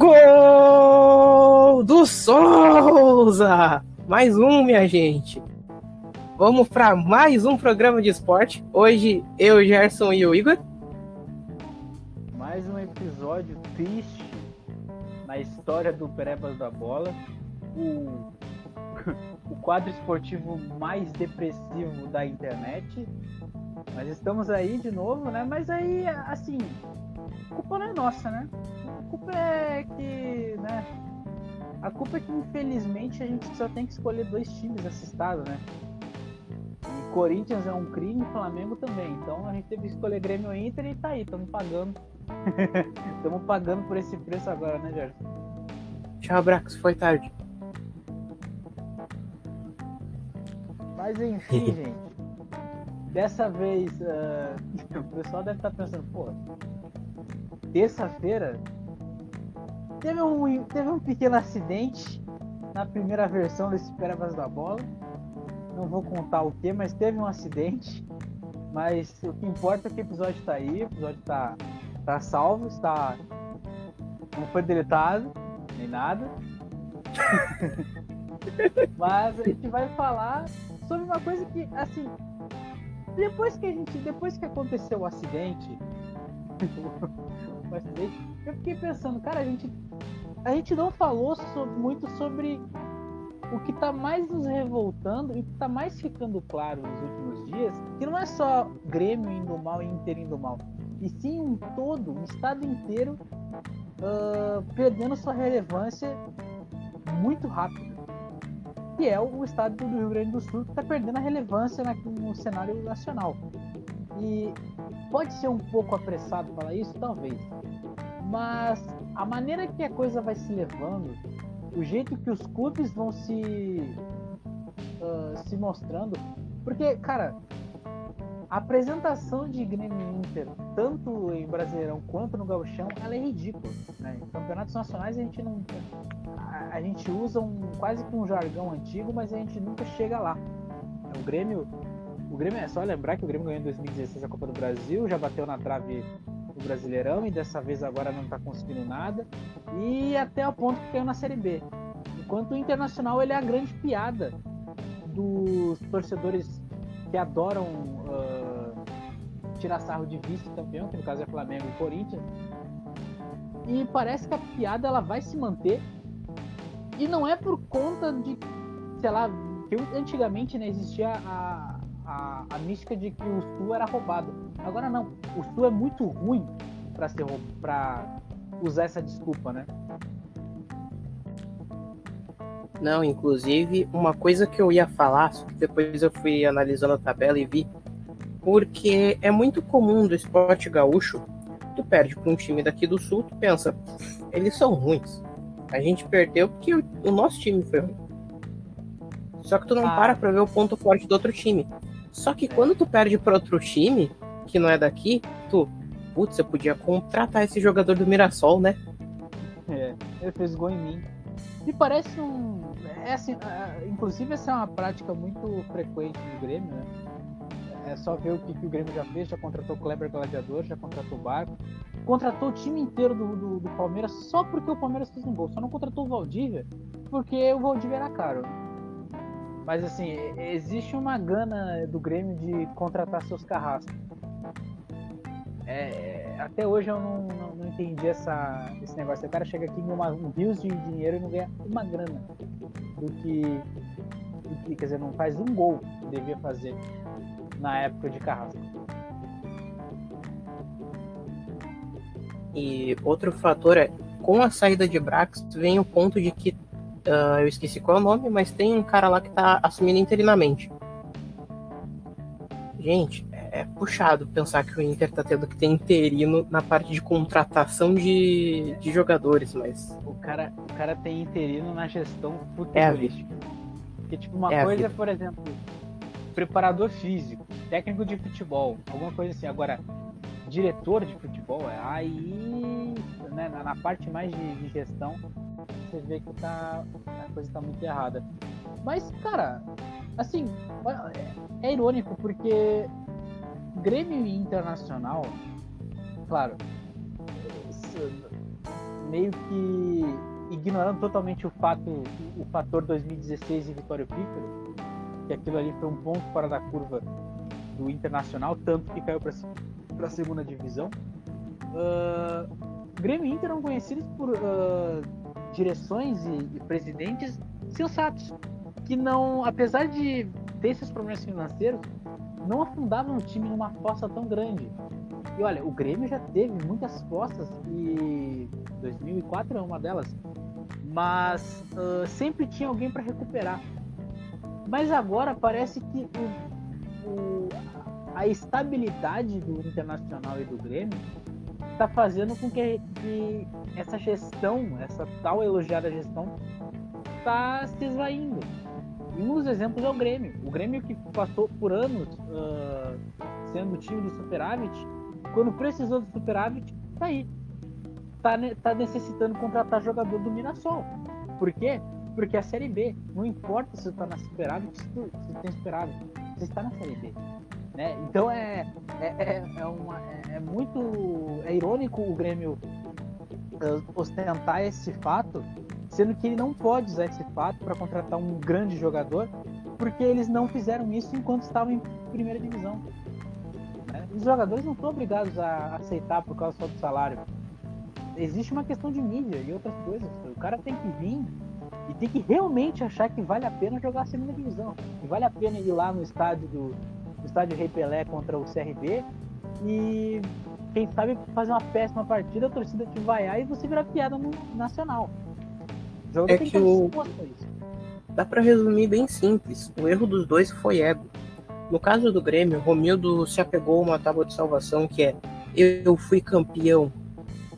Gol do Souza! Mais um, minha gente. Vamos para mais um programa de esporte. Hoje eu, Gerson e o Igor. Mais um episódio triste na história do Perebas da Bola. O, o quadro esportivo mais depressivo da internet. Mas estamos aí de novo, né? Mas aí, assim, culpa não é nossa, né? A culpa é que, né? A culpa é que infelizmente a gente só tem que escolher dois times nesse estado, né? E Corinthians é um crime, Flamengo também. Então a gente teve que escolher Grêmio Inter e tá aí, estamos pagando. Estamos pagando por esse preço agora, né, Gerson? Tchau, Brax, foi tarde. Mas enfim, gente. Dessa vez, uh, o pessoal deve estar pensando, pô, terça-feira, teve um, teve um pequeno acidente na primeira versão desse Pérolas da Bola. Não vou contar o que, mas teve um acidente. Mas o que importa é que o episódio está aí, o episódio está tá salvo, está. não foi deletado, nem nada. mas a gente vai falar sobre uma coisa que, assim, depois que a gente. Depois que aconteceu o acidente, eu fiquei pensando, cara, a gente, a gente não falou sobre, muito sobre o que está mais nos revoltando e o que está mais ficando claro nos últimos dias, que não é só Grêmio indo mal e Inter indo mal, e sim um todo, um estado inteiro uh, perdendo sua relevância muito rápido. Que é o estado do Rio Grande do Sul que está perdendo a relevância no cenário nacional. E pode ser um pouco apressado falar isso, talvez. Mas a maneira que a coisa vai se levando, o jeito que os clubes vão se uh, se mostrando, porque cara, a apresentação de Grêmio Inter, tanto em Brasileirão quanto no Gauchão, ela é ridícula. Né? Em campeonatos nacionais a gente não a, a gente usa um quase que um jargão antigo, mas a gente nunca chega lá. O Grêmio o Grêmio é só lembrar que o Grêmio ganhou em 2016 a Copa do Brasil, já bateu na trave Brasileirão e dessa vez agora não está conseguindo nada. E até o ponto que caiu na Série B. Enquanto o Internacional ele é a grande piada dos torcedores que adoram uh, tirar sarro de vice-campeão, que no caso é Flamengo e Corinthians. E parece que a piada ela vai se manter. E não é por conta de, sei lá, que antigamente né, existia a, a, a mística de que o Sul era roubado. Agora não, o Sul é muito ruim para ser para usar essa desculpa, né? Não, inclusive, uma coisa que eu ia falar, depois eu fui analisando a tabela e vi, porque é muito comum do esporte gaúcho, tu perde para um time daqui do sul, tu pensa, eles são ruins. A gente perdeu porque o, o nosso time foi ruim. Só que tu não ah. para pra ver o ponto forte do outro time. Só que quando tu perde para outro time, que não é daqui, tu, putz, eu podia contratar esse jogador do Mirassol, né? É, ele fez gol em mim. Me parece um. É assim, inclusive, essa é uma prática muito frequente do Grêmio, né? É só ver o que, que o Grêmio já fez: já contratou o Kleber Gladiador, já contratou o Barco, contratou o time inteiro do, do, do, Palmeiras só porque o Palmeiras fez um gol. Só não contratou o Valdívia porque o Valdívia era caro. Mas assim, existe uma gana do Grêmio de contratar seus carrascos. É, até hoje eu não, não, não, entendi essa, esse negócio. O cara chega aqui uma, um rios de dinheiro e não ganha uma grana do que, do que, quer dizer, não faz um gol que devia fazer na época de carrasco. E outro fator é, com a saída de Brax, vem o ponto de que Uh, eu esqueci qual é o nome, mas tem um cara lá que tá assumindo interinamente. Gente, é, é puxado pensar que o Inter tá tendo que ter interino na parte de contratação de, de jogadores, mas. O cara, o cara tem interino na gestão futebolística. É Porque, tipo, uma é coisa, por exemplo, preparador físico, técnico de futebol, alguma coisa assim. Agora, diretor de futebol, é aí, né, na, parte mais de, de, gestão, você vê que tá, a coisa tá muito errada. Mas, cara, assim, é, é irônico porque Grêmio Internacional, claro, meio que ignorando totalmente o fato, o fator 2016 e Vitória Pícaro, que aquilo ali foi um ponto fora da curva do Internacional, tanto que caiu para a segunda divisão. Uh, Grêmio e Inter eram conhecidos por uh, direções e, e presidentes sensatos, que não, apesar de ter esses problemas financeiros, não afundavam o time numa fossa tão grande. E olha, o Grêmio já teve muitas fossas e 2004 é uma delas, mas uh, sempre tinha alguém para recuperar. Mas agora parece que o, o, a estabilidade do Internacional e do Grêmio está fazendo com que, que, essa gestão, essa tal elogiada gestão, está se esvaindo. E um dos exemplos é o Grêmio. O Grêmio que passou por anos uh, sendo time do superávit, quando precisou do superávit, tá aí. Tá, tá necessitando contratar jogador do Mirassol. Por quê? Porque a Série B, não importa se você tá na superávit, se tu, se tu tem superávit, você está na Série B. Né? Então é, é, é, é, uma, é, é muito é irônico o Grêmio uh, ostentar esse fato, sendo que ele não pode usar esse fato para contratar um grande jogador, porque eles não fizeram isso enquanto estavam em primeira divisão. Né? Os jogadores não estão obrigados a aceitar por causa só do salário. Existe uma questão de mídia e outras coisas. O cara tem que vir e tem que realmente achar que vale a pena jogar a segunda divisão. Que vale a pena ir lá no estádio do, no estádio Rei Pelé contra o CRB e quem sabe fazer uma péssima partida, a torcida te vaiar e você virar piada no nacional. O jogo é que, que o... Dá para resumir bem simples. O erro dos dois foi ego. No caso do Grêmio, Romildo se apegou a uma tábua de salvação que é eu fui campeão,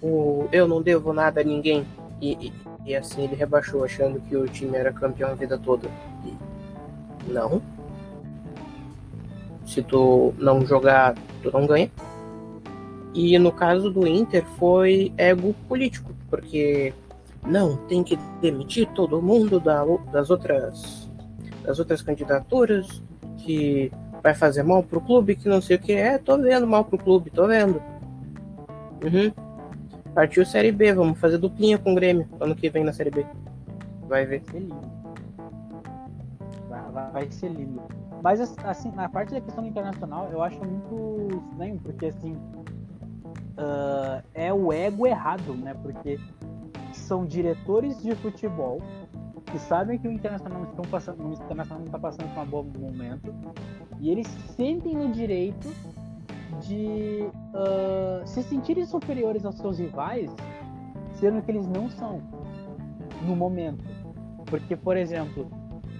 o eu não devo nada a ninguém. E, e, e assim ele rebaixou, achando que o time era campeão a vida toda. E não, se tu não jogar, tu não ganha. E no caso do Inter foi ego político, porque não, tem que demitir todo mundo da, das outras das outras candidaturas, que vai fazer mal pro clube, que não sei o que é, tô vendo mal pro clube, tô vendo. Uhum. Partiu Série B, vamos fazer duplinha com o Grêmio ano que vem na Série B. Vai ver. Vai ser lindo. Vai, vai ser lindo. Mas, assim, na parte da questão internacional, eu acho muito estranho, porque, assim, uh, é o ego errado, né? Porque são diretores de futebol que sabem que o Internacional não, passando, o Internacional não está passando por um bom momento e eles sentem o direito de uh, se sentirem superiores aos seus rivais, sendo que eles não são no momento. Porque, por exemplo,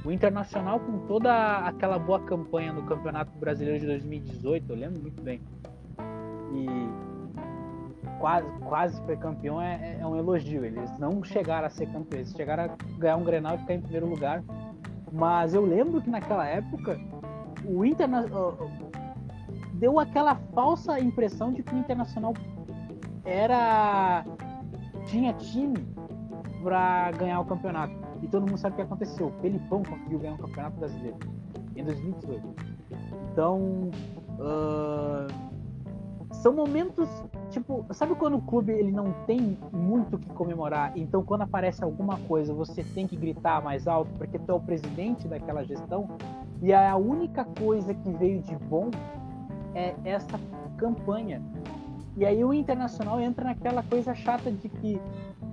o Internacional, com toda aquela boa campanha no Campeonato Brasileiro de 2018, eu lembro muito bem. E quase, quase foi campeão é, é um elogio. Eles não chegaram a ser campeões, eles chegaram a ganhar um Grenal e ficar em primeiro lugar. Mas eu lembro que naquela época o Internacional deu aquela falsa impressão de que o Internacional era tinha time para ganhar o campeonato. E todo mundo sabe o que aconteceu. O Felipão conseguiu ganhar um campeonato brasileiro em 2018. Então, uh, são momentos tipo, sabe quando o clube ele não tem muito o que comemorar? Então, quando aparece alguma coisa, você tem que gritar mais alto porque tu é o presidente daquela gestão. E a única coisa que veio de bom é essa campanha. E aí o internacional entra naquela coisa chata de que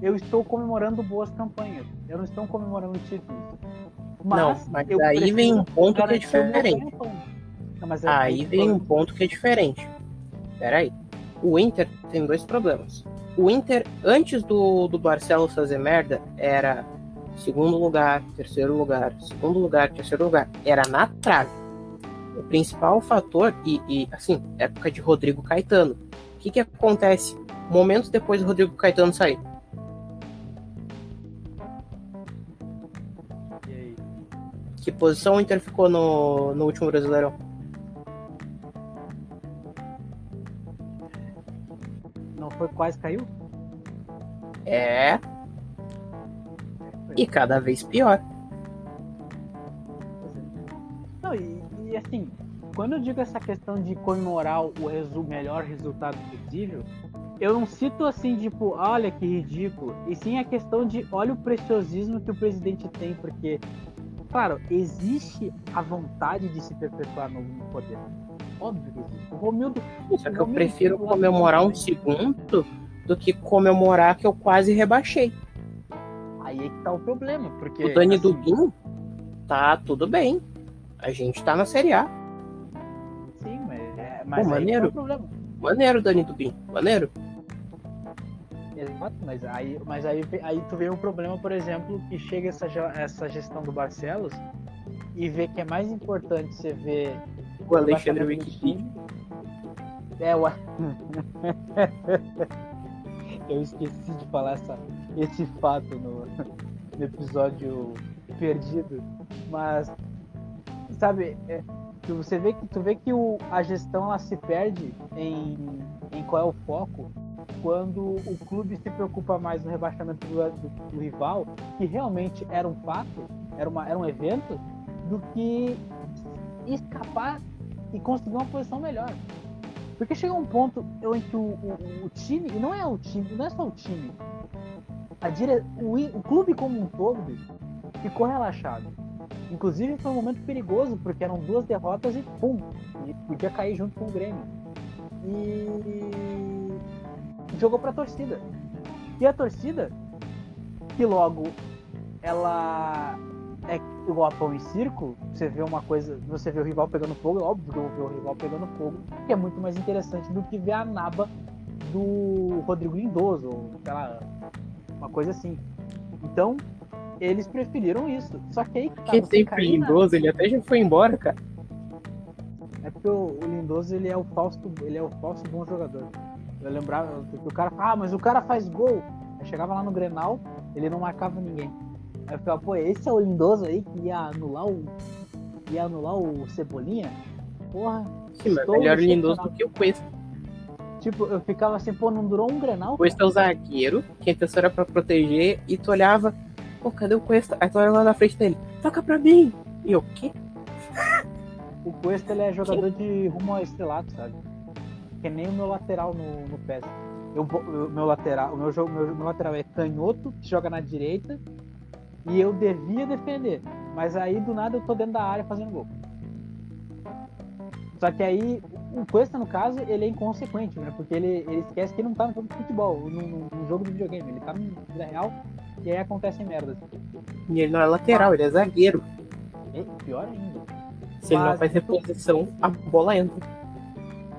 eu estou comemorando boas campanhas. Eu não estou comemorando títulos. Mas não, mas aí vem um ponto que é diferente. Não, aí vem um ponto que é diferente. Peraí. O Inter tem dois problemas. O Inter, antes do, do Barcelos fazer merda, era segundo lugar, terceiro lugar, segundo lugar, terceiro lugar. Era na trave. O principal fator, e, e assim, época de Rodrigo Caetano. O que, que acontece? Momentos depois do Rodrigo Caetano sair posição o Inter ficou no, no último Brasileirão? Não foi quase caiu? É. E cada vez pior. Não, e, e assim, quando eu digo essa questão de comemorar o resu melhor resultado possível, eu não cito assim, tipo, olha que ridículo. E sim a questão de olha o preciosismo que o presidente tem, porque, claro, existe a vontade de se perpetuar no poder. Óbvio que existe. O Romildo. Só que eu prefiro comemorar um segundo do que comemorar que eu quase rebaixei. Aí é que tá o problema, porque. O Dani assim, Dudu tá tudo bem. A gente tá na Série A. Sim, mas. É, mas Pô, maneiro. Tá maneiro, Dani Dubin. Maneiro. Exato, mas aí, mas aí, aí tu vê um problema, por exemplo, que chega essa, essa gestão do Barcelos e vê que é mais importante você ver o Alexandre Wikipedia. É, o... Eu esqueci de falar essa, esse fato no, no episódio perdido, mas sabe, é, você vê que tu vê que o, a gestão ela se perde em, em qual é o foco quando o clube se preocupa mais no rebaixamento do, do, do rival, que realmente era um fato, era, uma, era um evento, do que escapar e conseguir uma posição melhor. Porque chega um ponto em que o, o, o, time, e não é o time, não é só o time, a dire... o, o clube como um todo ficou relaxado. Inclusive foi um momento perigoso, porque eram duas derrotas e pum, e podia cair junto com o Grêmio. E jogou pra torcida. E a torcida, que logo ela é igual a pão em circo, você vê uma coisa, você vê o rival pegando fogo, é óbvio que eu vou ver o rival pegando fogo, que é muito mais interessante do que ver a naba do Rodrigo Lindoso, ou lá, uma coisa assim. Então, eles preferiram isso. Só que aí. Tá, que sempre Lindoso, ele até já foi embora, cara. É porque o, o Lindoso ele é o falso, ele é o falso bom jogador. Eu lembrava que o cara ah, mas o cara faz gol. Aí chegava lá no Grenal, ele não marcava ninguém. Aí eu ficava, pô, esse é o Lindoso aí que ia anular o. ia anular o Cebolinha? Porra. Sim, mas melhor o Lindoso do que o Cuesta. Tipo, eu ficava assim, pô, não durou um Grenal? O Cuesta é o zagueiro, que a intenção era pra proteger, e tu olhava, pô, cadê o Cuesta? Aí tu olha lá na frente dele, toca pra mim! E eu, o quê? O Cuesta, ele é jogador de rumo ao estrelato, sabe? Que nem o meu lateral no, no PES. Eu, o meu lateral, o meu, jogo, meu, meu lateral é canhoto, que joga na direita, e eu devia defender. Mas aí do nada eu tô dentro da área fazendo gol. Só que aí o Cuesta, no caso, ele é inconsequente, né? Porque ele, ele esquece que ele não tá no jogo de futebol, no, no, jogo de videogame. Ele tá no vida real e aí acontecem merdas. E ele não é lateral, ele é zagueiro. É pior ainda. Se Mas, ele não faz reposição, a bola entra.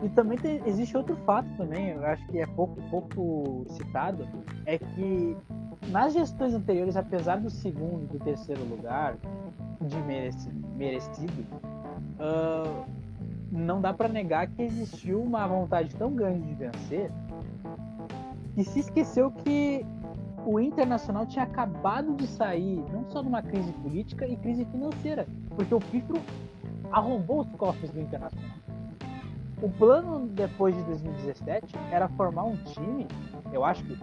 E também tem, existe outro fato também, eu acho que é pouco, pouco citado, é que nas gestões anteriores, apesar do segundo e do terceiro lugar de merecido, merecido uh, não dá para negar que existiu uma vontade tão grande de vencer que se esqueceu que o Internacional tinha acabado de sair não só de uma crise política e crise financeira, porque o Pifro arrombou os cofres do Internacional. O plano depois de 2017 era formar um time, eu acho que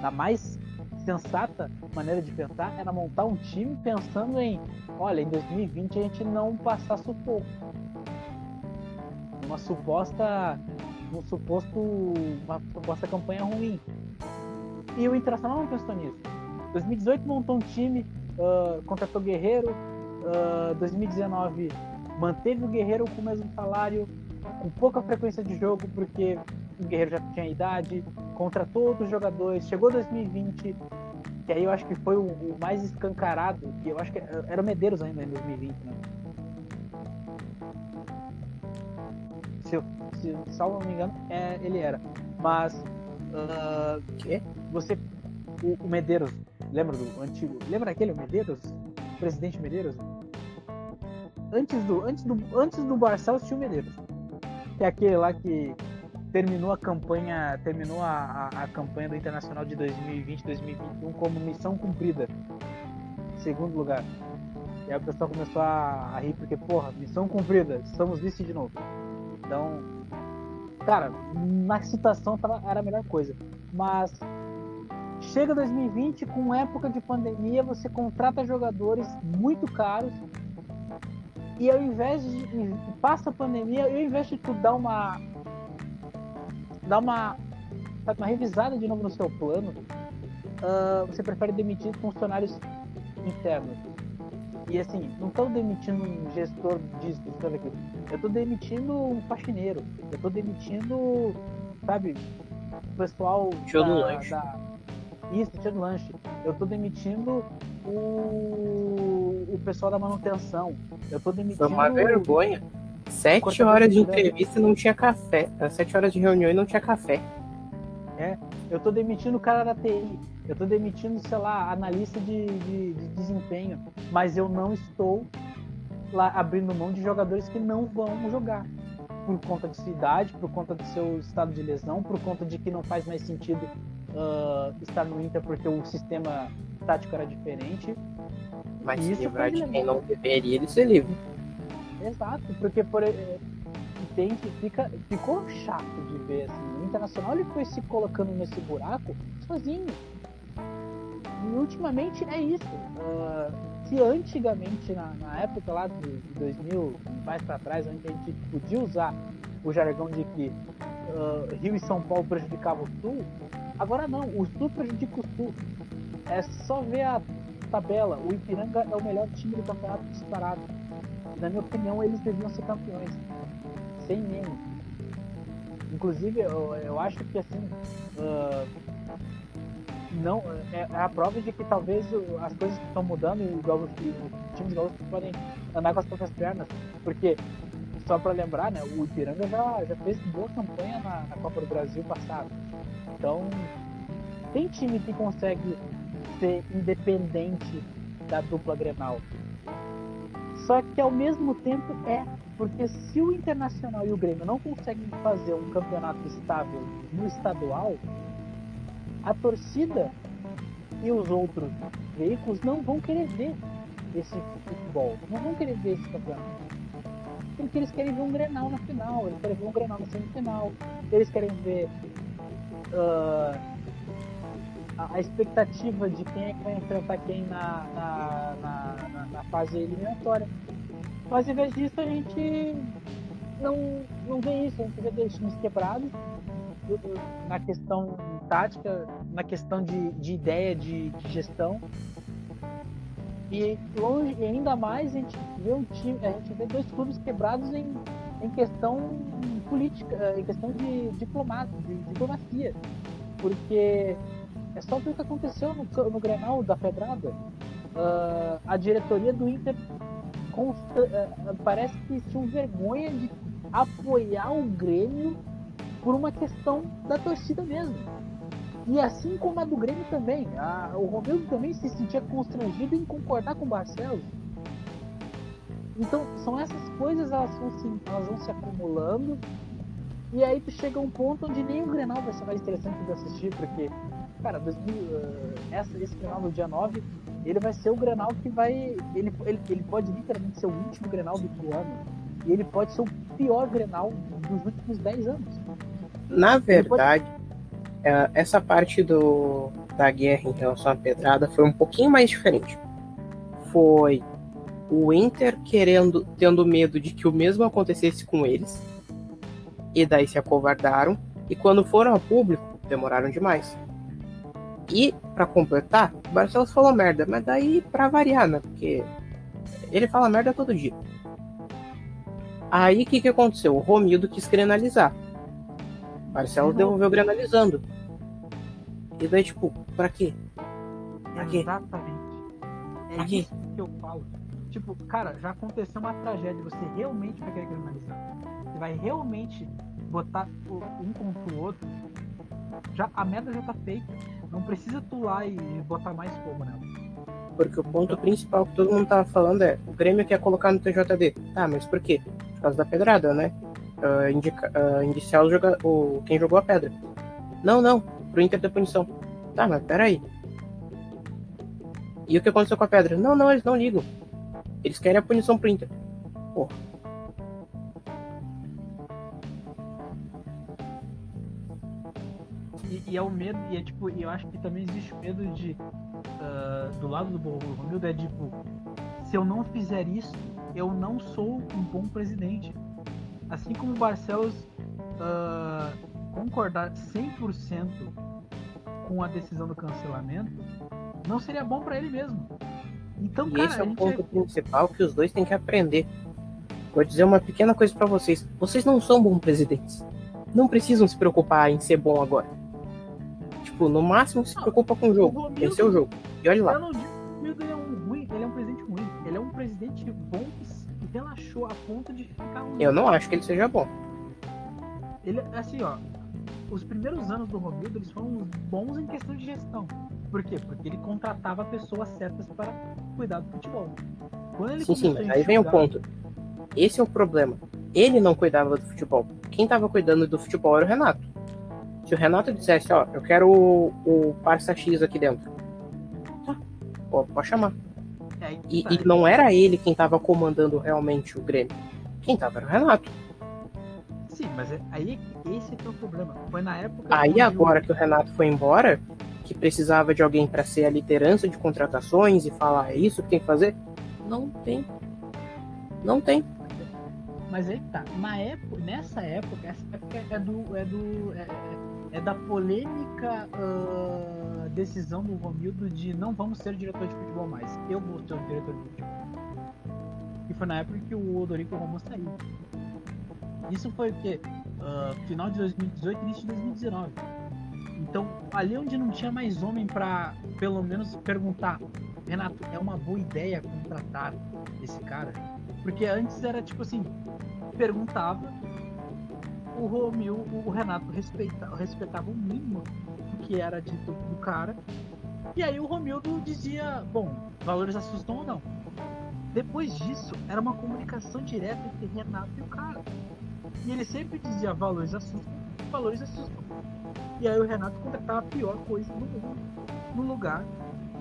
na mais sensata maneira de pensar era montar um time pensando em, olha, em 2020 a gente não passar sufoco. Uma suposta um suposto uma suposta campanha ruim. E o Internacional não pensou nisso. 2018 montou um time, uh, contratou Guerreiro, uh, 2019 manteve o Guerreiro com o mesmo salário, com pouca frequência de jogo, porque o Guerreiro já tinha idade, contra todos os jogadores. Chegou 2020, que aí eu acho que foi o, o mais escancarado, que eu acho que era o Medeiros ainda em 2020, né? Se, eu, se salvo não me engano, é, ele era. Mas uh, que? você o, o, Medeiros, lembra do antigo, lembra aquele Medeiros, o presidente Medeiros? Antes do antes do antes do Barcelos tinha o Medeiros que é aquele lá que terminou a campanha, terminou a, a, a campanha do Internacional de 2020-2021 como missão cumprida. Segundo lugar. E aí o pessoal começou a, a rir porque, porra, missão cumprida, estamos vice de novo. Então, cara, na situação tava, era a melhor coisa. Mas chega 2020, com época de pandemia, você contrata jogadores muito caros e ao invés de. Passa a pandemia, e ao invés de tu dar uma. dar uma sabe, uma revisada de novo no seu plano, uh, você prefere demitir funcionários internos. E assim, não estou demitindo um gestor disso, gestor aqui. Eu estou demitindo um faxineiro. Eu estou demitindo, sabe, o pessoal tio da, lanche. da. Isso, tio do lanche. Eu estou demitindo o... o pessoal da manutenção. Eu estou demitindo. Foi uma vergonha. Sete horas de entrevista e não tinha café. Sete horas de reunião e não tinha café. É, eu tô demitindo o cara da TI, eu tô demitindo, sei lá, analista de, de, de desempenho, mas eu não estou lá abrindo mão de jogadores que não vão jogar por conta de sua idade, por conta do seu estado de lesão, por conta de que não faz mais sentido uh, estar no Inter porque o sistema tático era diferente. Mas se livrar de quem não deveria, ele ser livre. Exato, porque por, entende, fica, ficou chato de ver assim. O Internacional ele foi se colocando nesse buraco sozinho. E ultimamente é isso. Uh, se antigamente, na, na, época lá de, de 2000, mais para trás, onde a gente podia usar o jargão de que uh, Rio e São Paulo prejudicavam o Sul, agora não, o Sul prejudica o Sul. É só ver a tabela. O Ipiranga é o melhor time do campeonato disparado. Na minha opinião, eles deviam ser campeões sem meme. Inclusive, eu, eu acho que assim. Uh, não, é, é, a prova de que talvez as coisas estão mudando e os, os times gaúchos podem andar com as próprias pernas. Porque, só para lembrar, né, o Ipiranga já, já fez boa campanha na, na Copa do Brasil passado. Então, tem time que consegue ser independente da dupla Grenal. Só que ao mesmo tempo é porque se o Internacional e o Grêmio não conseguem fazer um campeonato estável no estadual, a torcida e os outros veículos não vão querer ver esse futebol, não vão querer ver esse campeonato. Porque eles querem ver um Grenal na final, eles querem ver um Grenal na semifinal, eles querem ver uh, a, expectativa de quem é que vai enfrentar quem na, na, na, na fase eliminatória. Mas em vez disso a gente não, não vê isso, a gente vê dois times quebrados na questão tática, na questão de, de ideia de, de gestão. E longe, ainda mais a gente vê um time, a gente vê dois clubes quebrados em, em questão política, em questão de diplomacia, de diplomacia. Porque só ver o que aconteceu no, no Grenal da Pedrada. Uh, a diretoria do Inter consta, é, parece que tinham vergonha de apoiar o Grêmio por uma questão da torcida mesmo. E assim como a do Grêmio também. A, o Romeu também se sentia constrangido em concordar com o Barcelos. Então, são essas coisas, elas vão, se, elas vão se acumulando. E aí tu chega a um ponto onde nem o Grenal vai ser mais interessante de assistir, porque, cara, 2000, uh, essa, esse Grenal no dia 9 ele vai ser o Grenal que vai. Ele, ele, ele pode literalmente ser o último Grenal do ano. E ele pode ser o pior Grenal dos últimos 10 anos. Na verdade, pode... É, essa parte do, da guerra em relação à pedrada foi um pouquinho mais diferente. Foi o Inter querendo, tendo medo de que o mesmo acontecesse com eles. E daí se acovardaram. E quando foram ao público, demoraram demais. E, para completar, o Barcelos falou merda, mas daí para variar, né? Porque ele fala merda todo dia. Aí o que, que aconteceu? O Romildo quis granalizar. Barcelos uhum. devolveu granalizando. E daí, tipo, pra quê? Pra quê? Exatamente. É pra isso quê? que eu falo. Tipo, cara, já aconteceu uma tragédia. Você realmente vai querer granalizar. Você vai realmente botar um contra o outro. Já, a merda já tá feita não precisa lá e botar mais fogo nela. Porque o ponto principal que todo mundo tava falando é o Grêmio quer colocar no TJD. Tá, mas por quê? Por causa da pedrada, né? Uh, indica, uh, indiciar o, joga, o, quem jogou a pedra. Não, não, pro Inter da punição. Tá, mas peraí. E o que aconteceu com a pedra? Não, não, eles não ligam. Eles querem a punição pro Inter. Porra. E é o medo, e é tipo, eu acho que também existe o medo de. Uh, do lado do Romildo é tipo, se eu não fizer isso, eu não sou um bom presidente. Assim como o Barcelos uh, concordar 100% com a decisão do cancelamento, não seria bom para ele mesmo. Então, e cara, esse é o ponto principal que os dois têm que aprender. Vou dizer uma pequena coisa pra vocês. Vocês não são bons presidentes. Não precisam se preocupar em ser bom agora. Tipo, no máximo se preocupa com o jogo. Esse é o jogo. E olha Eu lá. não digo que o Romildo ele é um ruim, ele é um presidente ruim. Ele é um presidente bom que relaxou a ponto de ficar ruim. Eu não acho que ele seja bom. Ele, assim, ó, os primeiros anos do Romildo, eles foram bons em questão de gestão. Por quê? Porque ele contratava pessoas certas para cuidar do futebol. Sim, sim, mas aí vem o ponto. Esse é o problema. Ele não cuidava do futebol. Quem tava cuidando do futebol era o Renato. Se o Renato dissesse, ó, eu quero o, o Barça X aqui dentro. Tá. Pô, pode chamar. É, que E, tá. e não era ele quem tava comandando realmente o Grêmio. Quem tava era o Renato. Sim, mas é, aí esse que é o problema. Foi na época. Aí agora que o Renato foi embora, que precisava de alguém para ser a liderança de contratações e falar é isso que tem que fazer, não tem. Não tem. Mas aí tá. Na época, nessa época, essa época é do. É, do, é, é da polêmica ah, decisão do Romildo de não vamos ser diretor de futebol mais. Eu vou ser o diretor de futebol. E foi na época que o Odorico Roma saiu. Isso foi o quê? Ah, final de 2018 início de 2019. Então, ali onde não tinha mais homem pra pelo menos perguntar, Renato, é uma boa ideia contratar esse cara? Porque antes era tipo assim, perguntava, o Romil, o Renato respeita, respeitava o mínimo do que era dito do cara, e aí o Romildo dizia, bom, valores assustam ou não. Depois disso, era uma comunicação direta entre Renato e o cara. E ele sempre dizia valores assustam, valores assustam. E aí o Renato contratava a pior coisa do mundo no lugar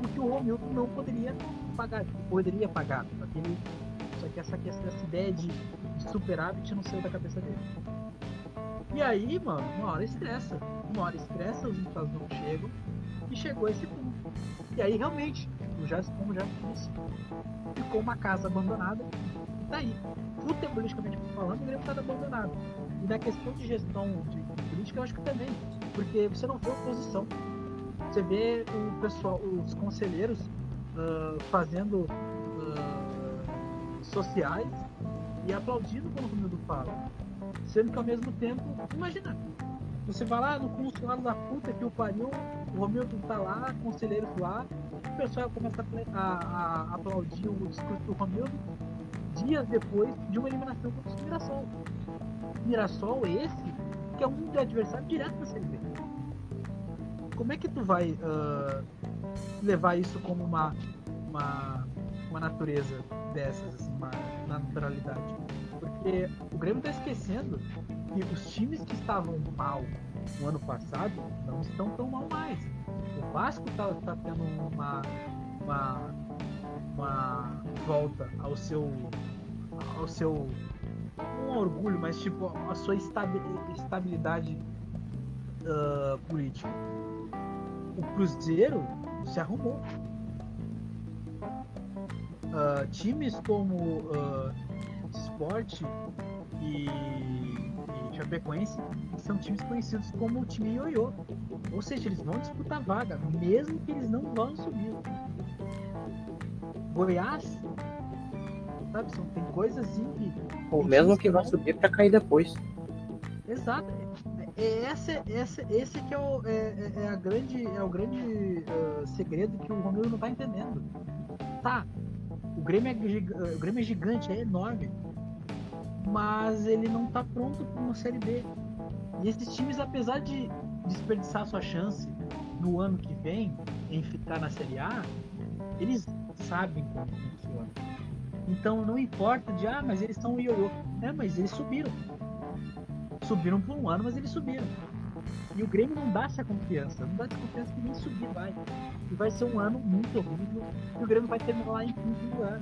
do que o Romildo não poderia pagar, poderia pagar. Só que, ele, só que essa, essa, essa ideia de, de superávit não saiu da cabeça dele. E aí, mano, uma hora estressa. Uma hora estressa, os resultados não chegam. E chegou esse ponto. E aí, realmente, o como já ficou uma casa abandonada. E tá aí. Futebolisticamente falando, o Grêmio tá abandonado. E na questão de gestão de, política, eu acho que também. Porque você não vê oposição. Você vê o pessoal, os conselheiros ah, fazendo ah, sociais e aplaudindo quando o Romildo fala. Sendo que ao mesmo tempo, imagina, você vai lá no consulado da puta que o pariu, o Romildo tá lá, conselheiros lá, o pessoal começa a, a- a aplaudir o discurso do Romildo dias depois de uma eliminação contra o Mirassol. Mirassol esse, que é um dos adversários direto da Série. Como é que tu vai ah, levar isso como uma, uma, uma natureza dessas, assim, uma naturalidade? Porque o Grêmio tá esquecendo que os times que estavam mal no ano passado não estão tão mal mais. O Vasco tá, tá tendo uma, uma, uma volta ao seu ao seu não orgulho, mas tipo a sua estabi- estabilidade ah, política. O Cruzeiro se arrumou. Ah, times como ah, Sport e, e Chapecoense são times conhecidos como o time ioiô. Ou seja, eles vão disputar vaga, mesmo que eles não vão subir. Goiás, sabe, são, tem coisas assim que Ou mesmo que vá subir para cair depois. Exato. É, é esse, esse, esse que é o, é, é- é a grande, é o grande ah, segredo que o Romero não tá entendendo. Tá, o Grêmio, é, o Grêmio é gigante, é enorme, mas ele não tá pronto para uma Série B. E esses times, apesar de desperdiçar sua chance no ano que vem em ficar na Série A, eles sabem como funciona. Então não importa de, ah, mas eles são o ioiô. É, mas eles subiram subiram por um ano, mas eles subiram. E o Grêmio não dá essa confiança, não dá essa confiança que nem subir vai. E vai ser um ano muito horrível e o Grêmio vai terminar lá em quinto lugar.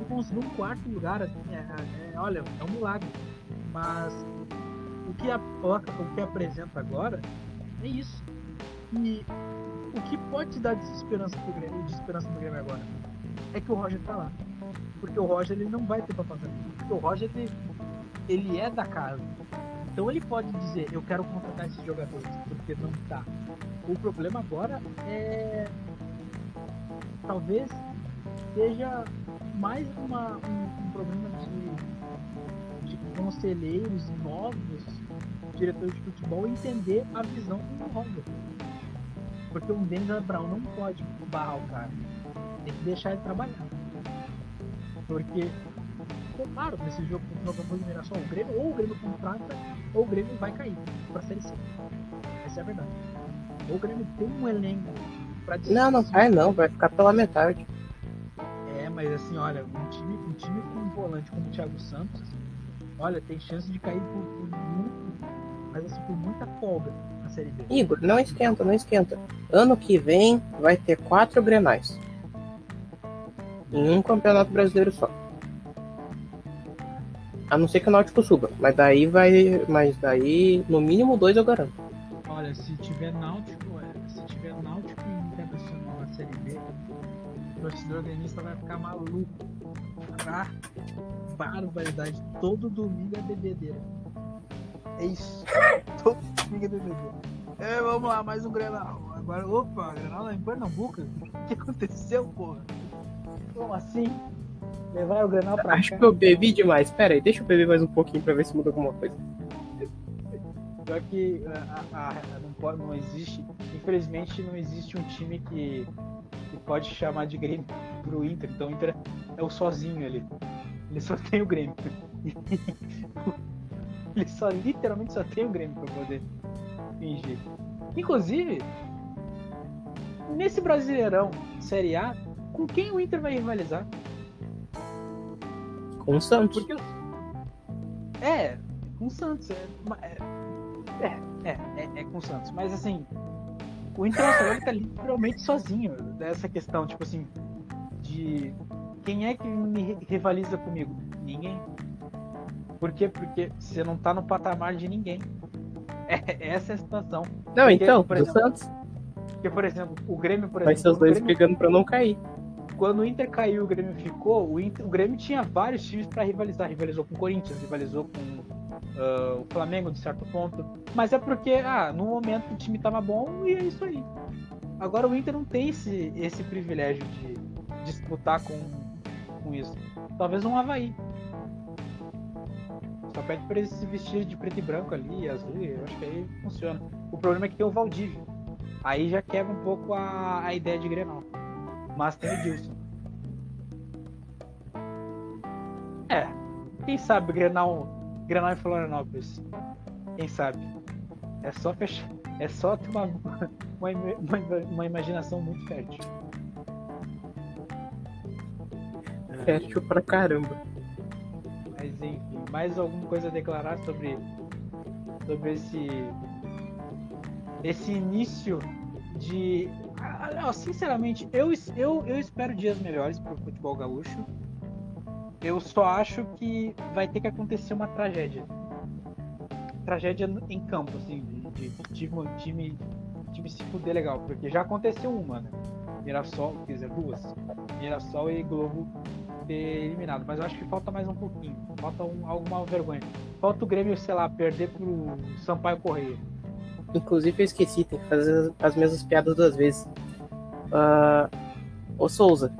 Se conseguir um quarto lugar, assim, é, é- olha, é um milagre. Mas o que, a, o que apresenta agora é isso. E o que pode te dar desesperança pro Grêmio, desesperança pro Grêmio agora é que o Roger tá lá. Porque o Roger ele não vai ter pra fazer. Porque o Roger ele, ele é da casa. Então ele pode dizer, eu quero contratar esses jogadores, porque não tá. O problema agora é. Talvez seja mais uma, um, um problema de, de conselheiros novos, diretores de futebol, entender a visão do Honda. Porque um Dennis Abraão não pode barrar o cara. Tem que deixar ele trabalhar. Porque, claro, nesse jogo contra o Nova Mirassol, o Grêmio ou o Grêmio contrata ou o Grêmio vai cair pra Série C. Essa é a verdade. Ou o Grêmio tem um elenco pra Não, não vai não, vai ficar pela metade. Mas assim, olha, um time, um time com um volante como o Thiago Santos, olha, tem chance de cair por, por muito, mas assim, por muita folga na Série B. Igor, não esquenta, não esquenta. Ano que vem vai ter quatro grenais em um campeonato brasileiro só. A não ser que o Náutico suba, mas daí vai. Mas daí, no mínimo dois eu garanto. Olha, se tiver Náutico, torcedor gremista vai ficar maluco. Pra barbaridade. Todo domingo é bebedeira. É isso. Todo domingo é bebedeira. É, vamos lá, mais um Grenal. Agora, opa, Grenal lá em Pernambuco. O que aconteceu, porra? Como assim? Levar o Grenal pra Acho cá? que eu bebi demais. Pera aí, deixa eu beber mais um pouquinho pra ver se muda alguma coisa. Pior que a, a- a- não, pode, não existe, infelizmente não existe um time que, que pode chamar de Grêmio pro Inter. Então o Inter é o sozinho ali. Ele só tem o Grêmio. Ele só literalmente só tem o Grêmio pra poder fingir. Inclusive, nesse Brasileirão Série A, com quem o Inter vai rivalizar? Com o Santos. Porque é, com o Santos. É, é, é, é, é com o Santos. Mas assim, o Internacional tá literalmente sozinho dessa questão, tipo assim, de quem é que me ri- rivaliza comigo? Ninguém. Por quê? Porque você não tá no patamar de ninguém. É, essa é a situação. Não, Porque, então, por exemplo, Santos. Porque, por exemplo, o Grêmio, por Vai exemplo. ser os dois Grêmio- brigando pra não cair. quando o Inter caiu e o Grêmio ficou, o, Inter- o Grêmio tinha vários times para rivalizar. Rivalizou com o Corinthians, rivalizou com ah, o Flamengo de certo ponto. Mas é porque, ah, no momento o time tava bom e é isso aí. Agora o Inter não tem esse, esse privilégio de disputar com, com isso. Talvez um Havaí. Só pede pra eles se vestir de preto e branco ali, azul, eu acho que aí funciona. O problema é que tem o Valdívio. Aí já quebra um pouco a, a ideia de Grenal. Mas tem o Dilson. É, quem sabe Grenal, Grenal em Florianópolis. Quem sabe? É só fechar. É só ter uma, uma, uma, uma imaginação muito fértil. Fértil pra caramba. Mas enfim, mais alguma coisa a declarar sobre, sobre esse, esse início de. Ah, não, sinceramente, eu, eu, eu espero dias melhores para o futebol gaúcho. Eu só acho que vai ter que acontecer uma tragédia. Tragédia em campo, assim, de, de, time, time, time se fuder legal, porque já aconteceu uma, né? Mirassol, quer dizer, duas. Mirassol e Globo ter eliminado, mas eu acho que falta mais um pouquinho. Falta um, alguma vergonha. Falta o Grêmio, sei lá, perder pro Sampaio Correia. Inclusive eu esqueci, tem que fazer as mesmas piadas duas vezes. Ah, ô Souza,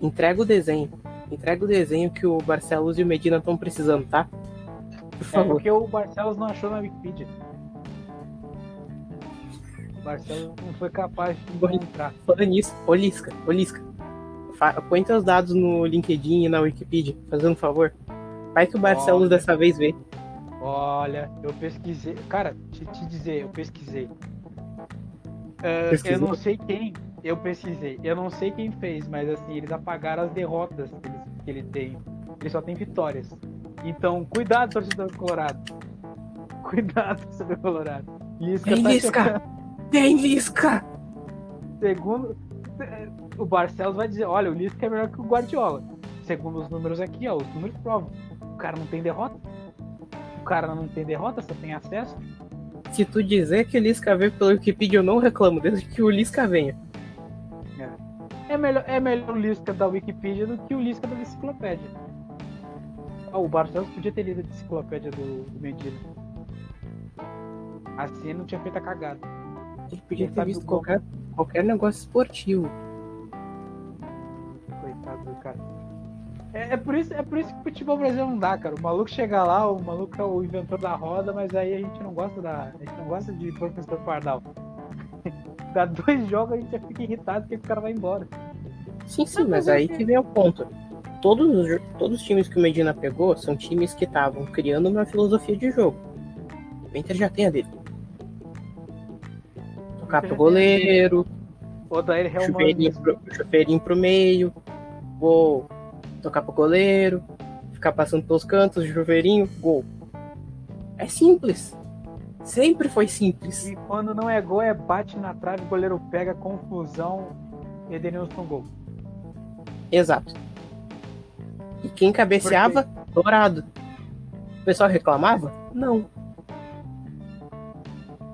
entrega o desenho. Entrega o desenho que o Barcelos e o Medina estão precisando, tá? Por É favor. porque o Barcelos não achou na Wikipedia. O Barcelos não foi capaz de encontrar. Falando nisso, ô Lisca, ô Lisca. fa- Põe teus dados no LinkedIn e na Wikipedia, fazendo um favor. Vai que o Barcelos Olha. dessa vez vê. Olha, eu pesquisei. Cara, te, te dizer, eu pesquisei. É, eu não sei quem. Eu pesquisei. Eu não sei quem fez, mas assim, eles apagaram as derrotas que ele, que ele tem. Ele só tem vitórias. Então, cuidado, torcedor colorado. Cuidado, torcedor colorado. Lisca Vem, tá Lisca! chegando. Vem, Lisca! Segundo, o Barcelos vai dizer, olha, o Lisca é melhor que o Guardiola. Segundo os números aqui, ó, os números provam. O cara não tem derrota. O cara não tem derrota, só tem acesso. Se tu dizer que o Lisca veio pelo Wikipedia, eu não reclamo, desde que o Lisca venha. É melhor, é melhor o Lisca da Wikipedia do que o Lisca da enciclopédia. Ah, o Barcelos podia ter lido a enciclopédia do, do Medina. Assim não tinha feito a cagada. Ele podia Quem ter visto qualquer, qualquer negócio esportivo. Coitado do cara. É, é por isso, é por isso que o futebol brasileiro não dá, cara. O maluco chega lá, o maluco é o inventor da roda, mas aí a gente não gosta da. A gente não gosta de professor Pardal. Dá dois jogos a gente já fica irritado porque o cara vai embora. Sim, sim, mas mas aí que- vem o ponto. Todos os, todos os times que o Medina pegou são times que estavam criando uma filosofia de jogo. O Inter já tem a dele. Tocar pro goleiro, O Daír Helman. chuveirinho pro, chuveirinho pro meio, gol. Tocar pro goleiro, ficar passando pelos cantos, chuveirinho, gol. É simples. Sempre foi simples. E quando não é gol, é bate na trave, o goleiro pega, confusão, Edenilson gol. Exato. E quem cabeceava, dourado. O pessoal reclamava? Não.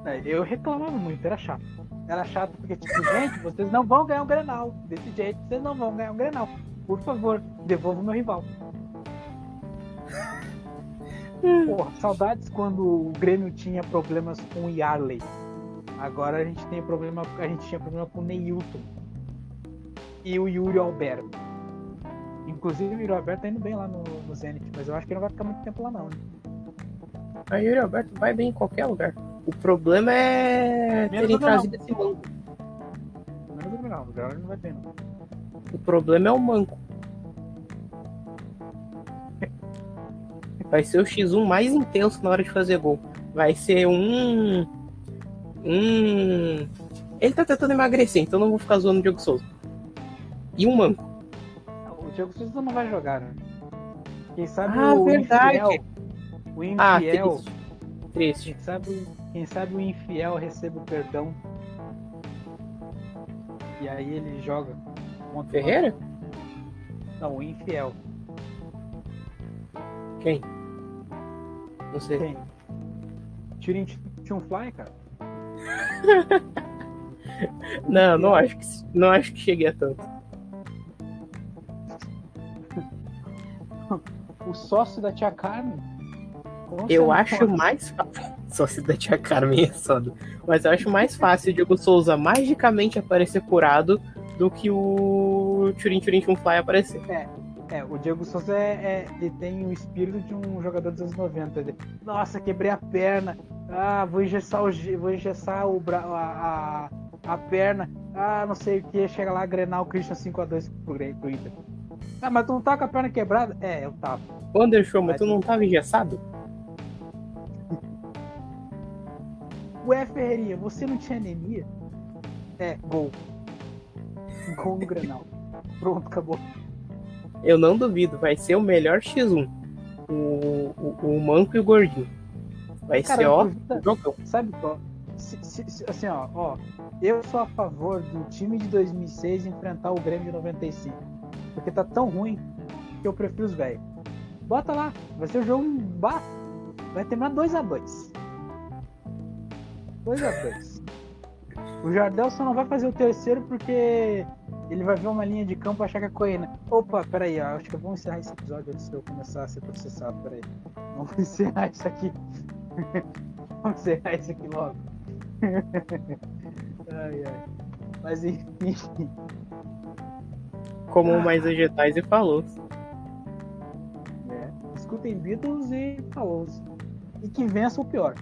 É, Eu reclamava muito, era chato. Era chato porque, tipo, gente, vocês não vão ganhar um Grenal. Desse jeito, vocês não vão ganhar um Grenal. Por favor, devolva o meu rival. Porra, saudades quando o Grêmio tinha problemas com o Yarley. Agora a gente tem problema, a gente tinha problema com o Neilton e o Yuri Alberto. Inclusive o Yuri Alberto tá indo bem lá no, no Zenit, mas eu acho que ele não vai ficar muito tempo lá não. Né? A Yuri Alberto vai bem em qualquer lugar. O problema é Menos terem trazido esse manco. Menos o Grenal, o Grenal não vai bem não. O problema é o manco. Vai ser o X1 mais intenso na hora de fazer gol. Vai ser um. Um. Ele tá tentando emagrecer, então não vou ficar zoando o Diego Souza. E um manco. O Diego Souza não vai jogar, né? Quem sabe Ah, o verdade. infiel. O Ah, infiel. triste. Triste. quem, sabe, quem sabe o infiel recebe o perdão. E aí ele joga Ferreira? Não, o infiel. Quem? Não sei. Quem? Tirin Fly, cara. Não, não acho que não acho que chegue a tanto. O sócio da tia Carmen. Com Eu acho mais fácil. Só se da tia Carmen é soda. Mas eu acho mais fácil o Diego Souza magicamente aparecer curado do que o Turin Turin Fly aparecer. É, o Diego Souza é, é- ele tem o espírito de um jogador dos anos 90. Ele, Nossa, quebrei a perna. Ah, vou engessar o, vou engessar o bra... a, a, a perna. Ah, não sei o que. Chega lá, Grenal, o Christian 5x2 pro, pro Inter. Ah, mas tu não tá com a perna quebrada? É, eu tava. Wanderson, mas tu não tava engessado? Ué, Ferreirinha, você não tinha anemia? É, gol. Gol no Grenal. Pronto, acabou. Eu não duvido, vai ser o melhor X1. O, o, o Manco e o Gordinho. Vai Cara, ser, ó, jogão. Sabe qual? Se- se- se- assim, ó, ó, eu sou a favor do time de 2006 enfrentar o Grêmio de 95. Porque tá tão ruim que eu prefiro os velhos. Bota lá, vai ser o jogo em ba- Vai terminar 2x2. 2x2. O Jardel só não vai fazer o terceiro porque ele vai ver uma linha de campo e achar que é correndo. Opa, peraí, ó, acho que eu vou encerrar esse episódio antes de eu começar a ser processado. Peraí. Vamos encerrar isso aqui. Vamos encerrar isso aqui logo. ai, ai. Mas enfim. Como o Mais Vegetais e falou. É, escutem Beatles e falou. E que vença o pior.